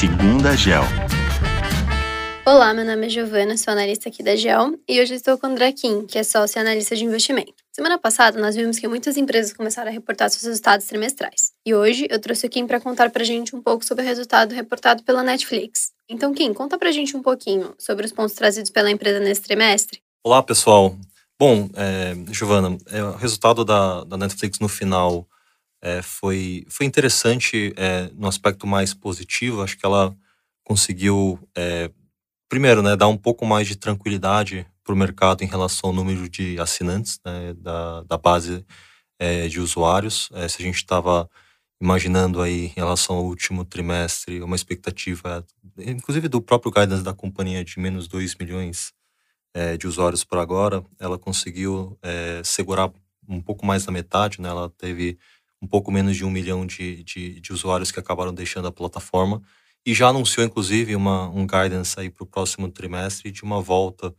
Segunda Gel. Olá, meu nome é Giovana, sou analista aqui da GEL e hoje estou com o André Kim, que é sócio e analista de investimento. Semana passada, nós vimos que muitas empresas começaram a reportar seus resultados trimestrais. E hoje eu trouxe o Kim para contar para a gente um pouco sobre o resultado reportado pela Netflix. Então, Kim, conta para a gente um pouquinho sobre os pontos trazidos pela empresa nesse trimestre. Olá, pessoal. Bom, é, Giovana, é, o resultado da, da Netflix no final é, foi, foi interessante é, no aspecto mais positivo. Acho que ela conseguiu é, primeiro, né, dar um pouco mais de tranquilidade para o mercado em relação ao número de assinantes né, da, da base é, de usuários. É, se a gente estava imaginando aí em relação ao último trimestre uma expectativa, inclusive do próprio guidance da companhia de menos 2 milhões é, de usuários por agora, ela conseguiu segurar um pouco mais da metade, né? Ela teve um pouco menos de um milhão de, de, de usuários que acabaram deixando a plataforma e já anunciou, inclusive, uma, um guidance aí para o próximo trimestre de uma volta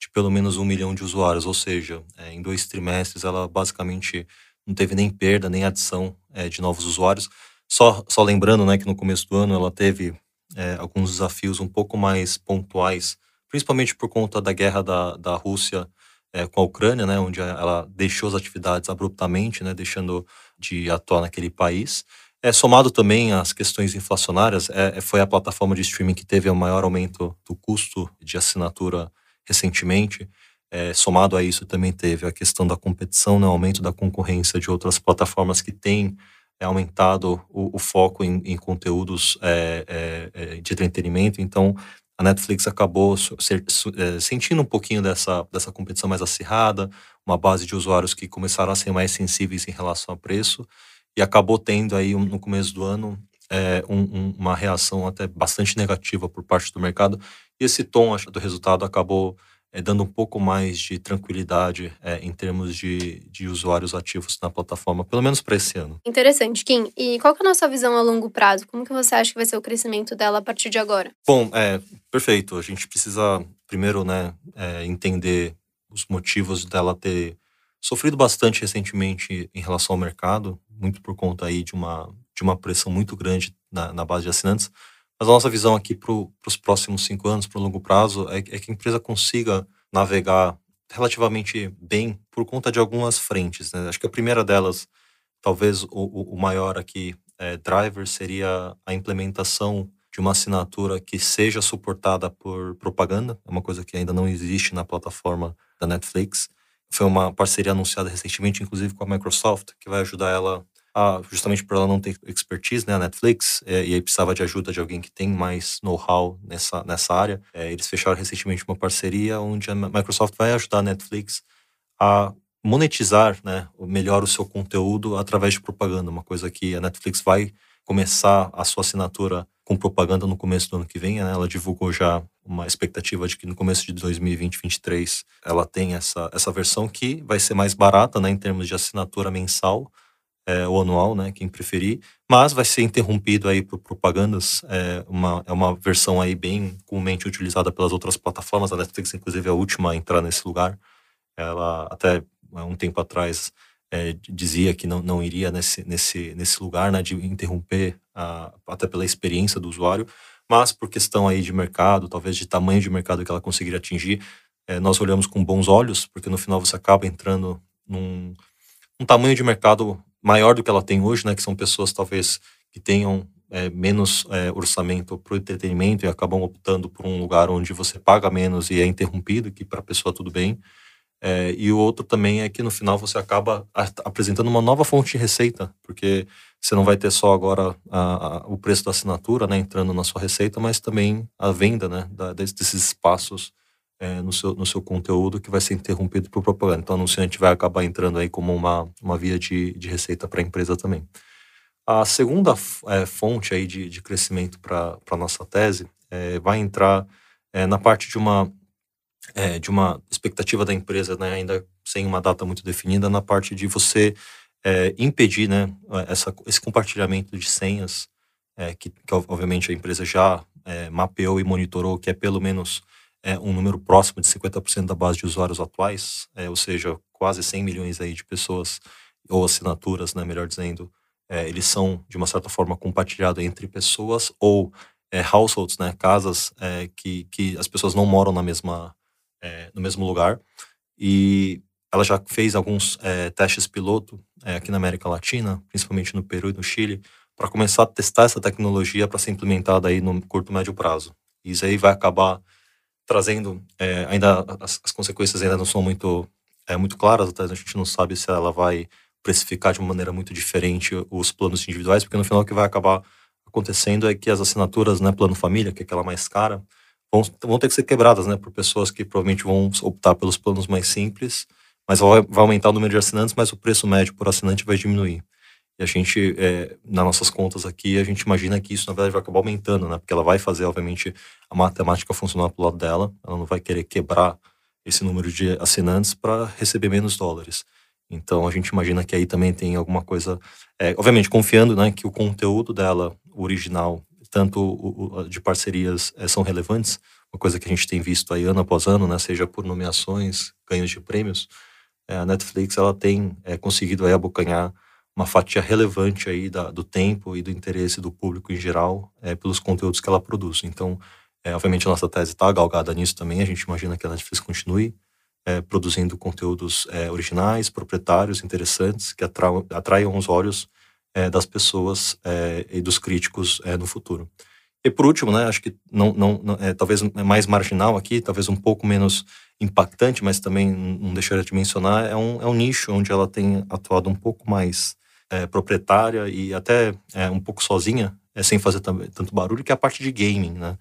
de pelo menos um milhão de usuários, ou seja, é, em dois trimestres ela basicamente não teve nem perda, nem adição é, de novos usuários. Só, só lembrando né, que no começo do ano ela teve é, alguns desafios um pouco mais pontuais, principalmente por conta da guerra da, da Rússia é, com a Ucrânia, né, onde ela deixou as atividades abruptamente, né, deixando de atuar naquele país. É, somado também às questões inflacionárias, é, é, foi a plataforma de streaming que teve o maior aumento do custo de assinatura recentemente. É, somado a isso, também teve a questão da competição, né, aumento da concorrência de outras plataformas que têm é, aumentado o, o foco em, em conteúdos é, é, é, de entretenimento. Então, a Netflix acabou ser, sentindo um pouquinho dessa, dessa competição mais acirrada, uma base de usuários que começaram a ser mais sensíveis em relação a preço e acabou tendo aí no começo do ano é, um, um, uma reação até bastante negativa por parte do mercado. E esse tom acho, do resultado acabou é, dando um pouco mais de tranquilidade é, em termos de, de usuários ativos na plataforma, pelo menos para esse ano. Interessante, Kim. E qual é a nossa visão a longo prazo? Como que você acha que vai ser o crescimento dela a partir de agora? Bom, é perfeito. A gente precisa primeiro, né, é, entender os motivos dela ter sofrido bastante recentemente em relação ao mercado, muito por conta aí de uma, de uma pressão muito grande na, na base de assinantes. Mas a nossa visão aqui para os próximos cinco anos, para o longo prazo, é, é, que a empresa consiga navegar relativamente bem por conta de algumas frentes. Né? Acho que a primeira delas, talvez o, o maior aqui, é, driver, seria a implementação de uma assinatura que seja suportada por propaganda, é uma coisa que ainda não existe na plataforma da Netflix foi uma parceria anunciada recentemente, inclusive com a Microsoft, que vai ajudar ela a, justamente por ela não ter expertise, né, a Netflix, é, e aí precisava de ajuda de alguém que tem mais know-how nessa, nessa área. É, eles fecharam recentemente uma parceria onde a Microsoft vai ajudar a Netflix a monetizar, né, melhor o seu conteúdo através de propaganda, uma coisa que a Netflix vai começar a sua assinatura com propaganda no começo do ano que vem. Né? Ela divulgou já uma expectativa de que no começo de 2020, 2023, ela tem essa, essa versão que vai ser mais barata né, em termos de assinatura mensal é, ou anual, né, quem preferir, mas vai ser interrompido aí por propagandas. É uma, é uma versão aí bem comumente utilizada pelas outras plataformas. A Netflix, inclusive, é a última a entrar nesse lugar. Ela até um tempo atrás é, dizia que não, não iria nesse, nesse, nesse lugar né, de interromper, a, até pela experiência do usuário, mas por questão aí de mercado, talvez de tamanho de mercado que ela conseguiria atingir, é, nós olhamos com bons olhos, porque no final você acaba entrando num um tamanho de mercado maior do que ela tem hoje, né, que são pessoas talvez que tenham é, menos é, orçamento para o entretenimento e acabam optando por um lugar onde você paga menos e é interrompido, que para a pessoa tudo bem. É, e o outro também é que no final você acaba apresentando uma nova fonte de receita, porque você não vai ter só agora a, a, o preço da assinatura né, entrando na sua receita, mas também a venda né, da, desses espaços é, no, seu, no seu conteúdo que vai ser interrompido por propaganda. Então, o anunciante vai acabar entrando aí como uma, uma via de, de receita para a empresa também. A segunda é, fonte aí de, de crescimento para a nossa tese é, vai entrar é, na parte de uma é, de uma expectativa da empresa, né, ainda sem uma data muito definida, na parte de você é, impedir né, essa, esse compartilhamento de senhas, que, que, obviamente a empresa já mapeou e monitorou, que é pelo menos é, um número próximo de 50% da base de usuários atuais, é, ou seja, quase 100 milhões aí de pessoas, ou assinaturas, né, melhor dizendo, eles são, de uma certa forma, compartilhados entre pessoas ou é, households, né, casas é, que, que as pessoas não moram na mesma, é, no mesmo lugar. E ela já fez alguns é, testes piloto é, aqui na América Latina, principalmente no Peru e no Chile, para começar a testar essa tecnologia para ser implementada aí no curto médio prazo. Isso aí vai acabar trazendo é, ainda as, as, consequências ainda não são muito muito claras, até a gente não sabe se ela vai precificar de uma maneira muito diferente os planos individuais, porque no final o que vai acabar acontecendo é que as assinaturas, né, plano família, que é aquela mais cara, vão, vão ter que ser quebradas, né, por pessoas que provavelmente vão optar pelos planos mais simples, mas vai, vai aumentar o número de assinantes, mas o preço médio por assinante vai diminuir. E a gente, é, nas nossas contas aqui, a gente imagina que isso, na verdade, vai acabar aumentando, né? Porque ela vai fazer, obviamente, a matemática funcionar pro lado dela. Ela não vai querer quebrar esse número de assinantes para receber menos dólares. Então, a gente imagina que aí também tem alguma coisa... É, obviamente, confiando né, que o conteúdo dela o original, tanto o, o, de parcerias, é, são relevantes, uma coisa que a gente tem visto aí ano após ano, né, seja por nomeações, ganhos de prêmios, é, a Netflix ela tem é, conseguido aí abocanhar uma fatia relevante aí da, do tempo e do interesse do público em geral pelos conteúdos que ela produz. Então, obviamente a nossa tese está galgada nisso também, a gente imagina que a Netflix continue produzindo conteúdos originais, proprietários, interessantes, que atraiam, os olhos é, das pessoas é, e dos críticos é, no futuro. E por último, né, acho que não, não, não é, talvez é mais marginal aqui, talvez um pouco menos impactante, mas também não deixaria de mencionar, é um, é um nicho onde ela tem atuado um pouco mais é, proprietária e até é, um pouco sozinha, é, sem fazer tanto barulho, que é a parte de gaming, né?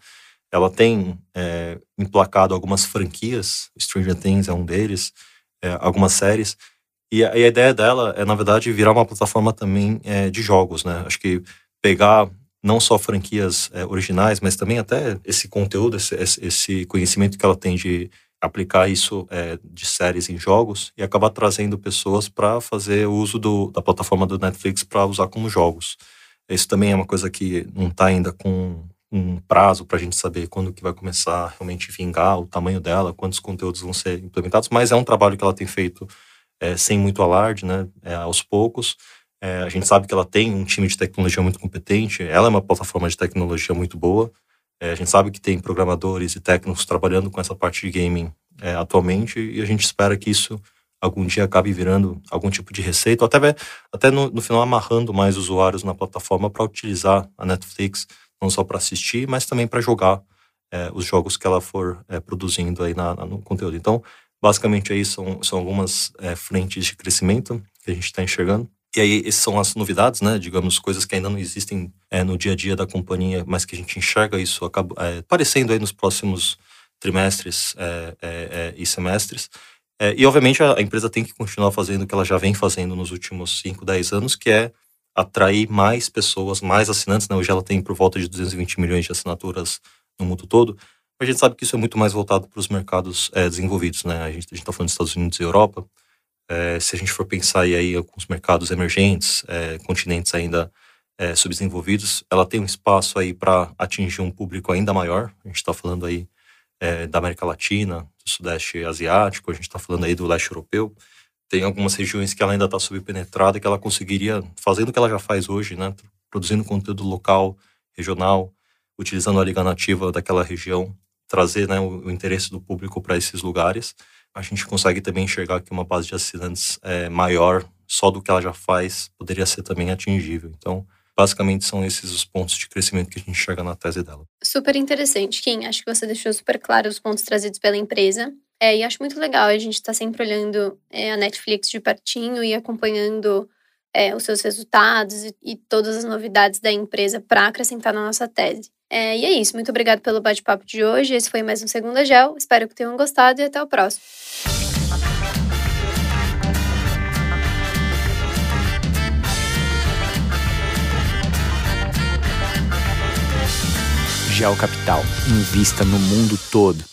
Ela tem é, emplacado algumas franquias, Stranger Things é um deles, é, algumas séries, e a, e a, ideia dela é, na verdade, virar uma plataforma também é, de jogos, né? Acho que pegar não só franquias é, originais, mas também até esse conteúdo, esse, esse, conhecimento que ela tem de aplicar isso é, de séries em jogos e acabar trazendo pessoas para fazer uso do, da plataforma do Netflix para usar como jogos. Isso também é uma coisa que não está ainda com um prazo para a gente saber quando que vai começar a realmente vingar o tamanho dela, quantos conteúdos vão ser implementados, mas é um trabalho que ela tem feito é, sem muito alarde, né, é, aos poucos. É, a gente sabe que ela tem um time de tecnologia muito competente, ela é uma plataforma de tecnologia muito boa. É, a gente sabe que tem programadores e técnicos trabalhando com essa parte de gaming é, atualmente e a gente espera que isso algum dia acabe virando algum tipo de receita, ou até, até no, no final amarrando mais usuários na plataforma para utilizar a Netflix, não só para assistir, mas também para jogar é, os jogos que ela for é, produzindo aí na, no conteúdo. Então, Basicamente aí são, são algumas é, frentes de crescimento que a gente está enxergando. E aí, essas são as novidades, né? Digamos, coisas que ainda não existem é, no dia a dia da companhia, mas que a gente enxerga isso acaba, é, aparecendo aí nos próximos trimestres é, é, é e semestres. É, e, obviamente, a, a, empresa tem que continuar fazendo o que ela já vem fazendo nos últimos 5, 10 anos, que é atrair mais pessoas, mais assinantes. Né? Hoje ela tem por volta de 220 milhões de assinaturas no mundo todo. A gente sabe que isso é muito mais voltado para os mercados desenvolvidos, né? A gente está falando dos Estados Unidos e Europa. É, se a gente for pensar aí, aí alguns mercados emergentes, é, continentes ainda subdesenvolvidos, ela tem um espaço aí para atingir um público ainda maior. A gente está falando aí da América Latina, do Sudeste Asiático, a gente está falando aí do Leste Europeu. Tem algumas regiões que ela ainda está subpenetrada que ela conseguiria, fazendo o que ela já faz hoje, né? Produzindo conteúdo local, regional, utilizando a liga nativa daquela região trazer né, o, o, interesse do público para esses lugares. A gente consegue também enxergar que uma base de assinantes é, maior, só do que ela já faz, poderia ser também atingível. Então, basicamente são esses os pontos de crescimento que a gente enxerga na tese dela. Super interessante, Kim. Acho que você deixou super claro os pontos trazidos pela empresa. É, e acho muito legal a gente estar tá sempre olhando é, a Netflix de pertinho e acompanhando é, os seus resultados e, e todas as novidades da empresa para acrescentar na nossa tese. É, e é isso. Muito obrigado pelo bate-papo de hoje. Esse foi mais um Segunda Gel. Espero que tenham gostado e até o próximo. Gel Capital. Invista no mundo todo.